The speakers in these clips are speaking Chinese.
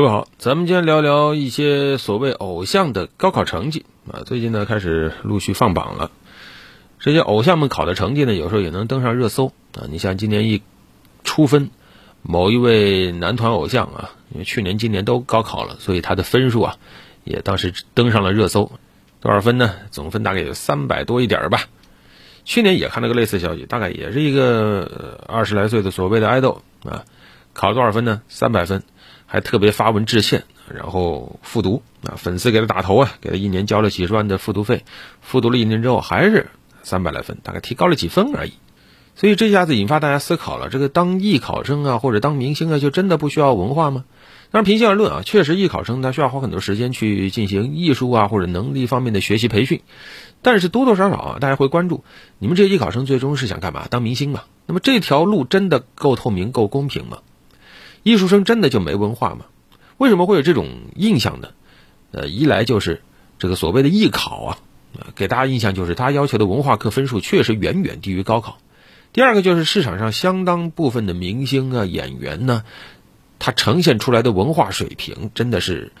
各位好，咱们今天聊聊一些所谓偶像的高考成绩啊。最近呢，开始陆续放榜了。这些偶像们考的成绩呢，有时候也能登上热搜啊。你像今年一出分，某一位男团偶像啊，因为去年、今年都高考了，所以他的分数啊，也当时登上了热搜。多少分呢？总分大概有三百多一点吧。去年也看到个类似消息，大概也是一个二十来岁的所谓的爱豆啊，考了多少分呢？三百分。还特别发文致歉，然后复读啊，粉丝给他打头啊，给他一年交了几十万的复读费，复读了一年之后还是三百来分，大概提高了几分而已。所以这下子引发大家思考了：这个当艺考生啊，或者当明星啊，就真的不需要文化吗？当然，平心而论啊，确实艺考生他需要花很多时间去进行艺术啊或者能力方面的学习培训，但是多多少少啊，大家会关注你们这些艺考生最终是想干嘛？当明星嘛？那么这条路真的够透明、够公平吗？艺术生真的就没文化吗？为什么会有这种印象呢？呃，一来就是这个所谓的艺考啊，给大家印象就是他要求的文化课分数确实远远低于高考。第二个就是市场上相当部分的明星啊、演员呢，他呈现出来的文化水平真的是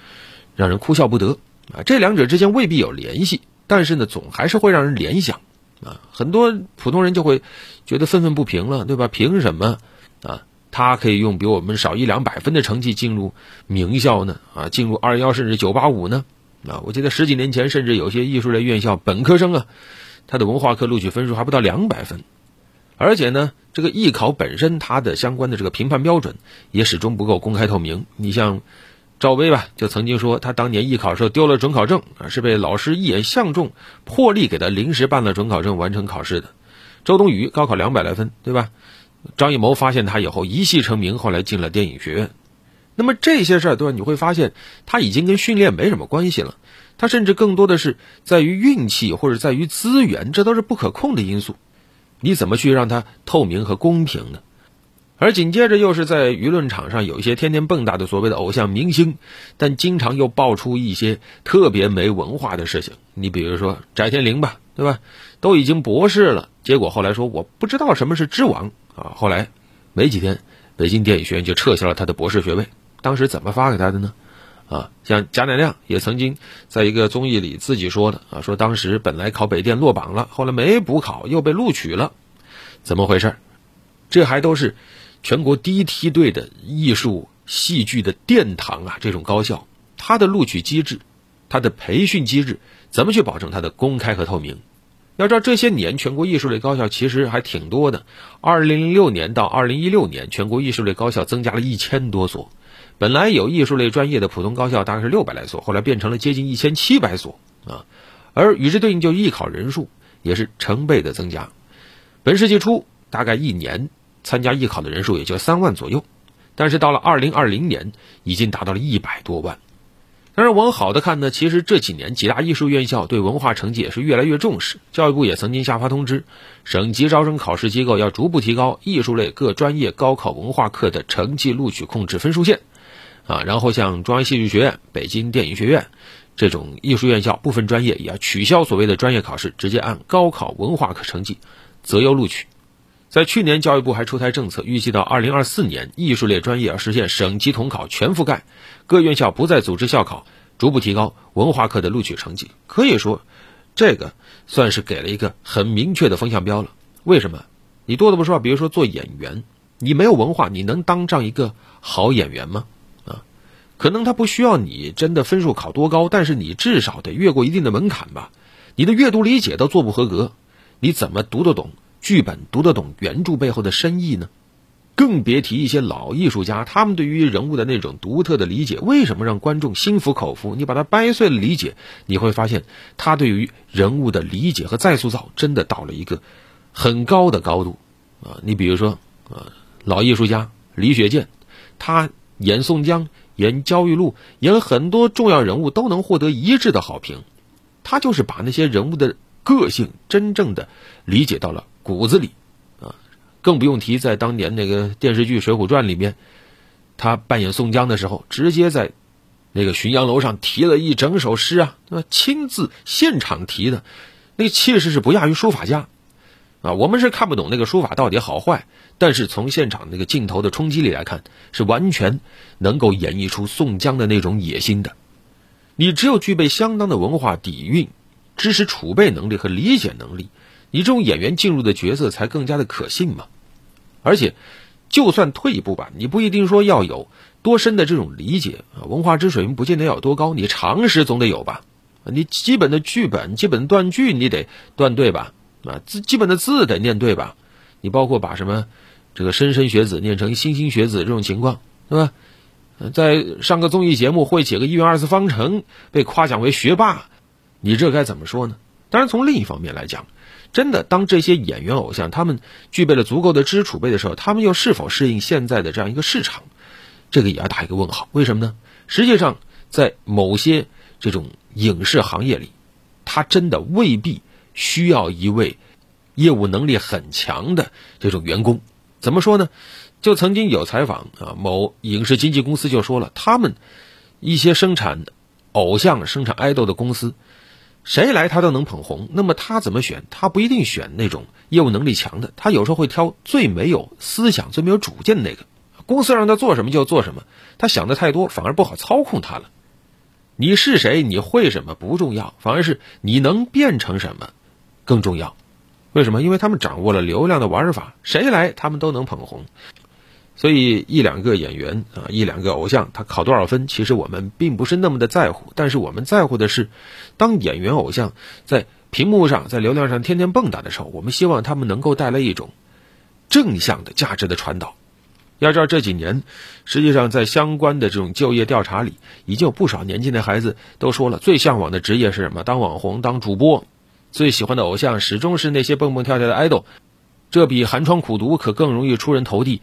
让人哭笑不得啊。这两者之间未必有联系，但是呢，总还是会让人联想啊。很多普通人就会觉得愤愤不平了，对吧？凭什么啊？他可以用比我们少一两百分的成绩进入名校呢？啊，进入二幺甚至九八五呢？啊，我记得十几年前，甚至有些艺术类院校本科生啊，他的文化课录取分数还不到两百分，而且呢，这个艺考本身它的相关的这个评判标准也始终不够公开透明。你像赵薇吧，就曾经说他当年艺考时候丢了准考证啊，是被老师一眼相中，破例给他临时办了准考证完成考试的。周冬雨高考两百来分，对吧？张艺谋发现他以后一戏成名，后来进了电影学院。那么这些事儿，对吧？你会发现他已经跟训练没什么关系了，他甚至更多的是在于运气或者在于资源，这都是不可控的因素。你怎么去让它透明和公平呢？而紧接着又是在舆论场上有一些天天蹦跶的所谓的偶像明星，但经常又爆出一些特别没文化的事情。你比如说翟天临吧，对吧？都已经博士了，结果后来说我不知道什么是知网。啊，后来没几天，北京电影学院就撤销了他的博士学位。当时怎么发给他的呢？啊，像贾乃亮也曾经在一个综艺里自己说的啊，说当时本来考北电落榜了，后来没补考又被录取了，怎么回事？这还都是全国第一梯队的艺术戏剧的殿堂啊！这种高校，它的录取机制、它的培训机制，怎么去保证它的公开和透明？要知道这些年全国艺术类高校其实还挺多的。二零零六年到二零一六年，全国艺术类高校增加了一千多所。本来有艺术类专业的普通高校大概是六百来所，后来变成了接近一千七百所啊。而与之对应，就艺考人数也是成倍的增加。本世纪初，大概一年参加艺考的人数也就三万左右，但是到了二零二零年，已经达到了一百多万。当然，往好的看呢，其实这几年几大艺术院校对文化成绩也是越来越重视。教育部也曾经下发通知，省级招生考试机构要逐步提高艺术类各专业高考文化课的成绩录取控制分数线。啊，然后像中央戏剧学院、北京电影学院这种艺术院校，部分专业也要取消所谓的专业考试，直接按高考文化课成绩择优录取。在去年，教育部还出台政策，预计到二零二四年，艺术类专业要实现省级统考全覆盖，各院校不再组织校考，逐步提高文化课的录取成绩。可以说，这个算是给了一个很明确的风向标了。为什么？你多的不说，比如说做演员，你没有文化，你能当上一个好演员吗？啊，可能他不需要你真的分数考多高，但是你至少得越过一定的门槛吧。你的阅读理解都做不合格，你怎么读得懂？剧本读得懂原著背后的深意呢？更别提一些老艺术家，他们对于人物的那种独特的理解，为什么让观众心服口服？你把它掰碎了理解，你会发现他对于人物的理解和再塑造，真的到了一个很高的高度啊！你比如说啊，老艺术家李雪健，他演宋江、演焦裕禄、演很多重要人物都能获得一致的好评，他就是把那些人物的个性真正的理解到了。骨子里，啊，更不用提在当年那个电视剧《水浒传》里面，他扮演宋江的时候，直接在那个浔阳楼上提了一整首诗啊，亲自现场提的，那气势是不亚于书法家。啊，我们是看不懂那个书法到底好坏，但是从现场那个镜头的冲击力来看，是完全能够演绎出宋江的那种野心的。你只有具备相当的文化底蕴、知识储备能力和理解能力，你这种演员进入的角色才更加的可信嘛。而且，就算退一步吧，你不一定说要有多深的这种理解啊，文化知水平不见得要有多高，你常识总得有吧？你基本的剧本、基本断句你得断对吧？啊，字基本的字得念对吧？你包括把什么这个莘莘学子念成莘莘学子这种情况，对吧？在上个综艺节目会写个一元二次方程，被夸奖为学霸，你这该怎么说呢？当然，从另一方面来讲，真的当这些演员偶像他们具备了足够的知识储备的时候，他们又是否适应现在的这样一个市场，这个也要打一个问号。为什么呢？实际上，在某些这种影视行业里，他真的未必。需要一位业务能力很强的这种员工，怎么说呢？就曾经有采访啊，某影视经纪公司就说了，他们一些生产偶像、生产爱豆的公司，谁来他都能捧红。那么他怎么选？他不一定选那种业务能力强的，他有时候会挑最没有思想、最没有主见的那个。公司让他做什么就做什么，他想的太多，反而不好操控他了。你是谁？你会什么不重要，反而是你能变成什么。更重要，为什么？因为他们掌握了流量的玩法，谁来他们都能捧红。所以一两个演员啊，一两个偶像，他考多少分，其实我们并不是那么的在乎。但是我们在乎的是，当演员偶像在屏幕上、在流量上天天蹦跶的时候，我们希望他们能够带来一种正向的价值的传导。要知道这几年，实际上在相关的这种就业调查里，已经有不少年轻的孩子都说了，最向往的职业是什么？当网红，当主播。最喜欢的偶像始终是那些蹦蹦跳跳的爱豆，这比寒窗苦读可更容易出人头地，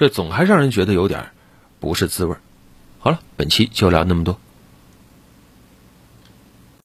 这总还让人觉得有点不是滋味好了，本期就聊那么多。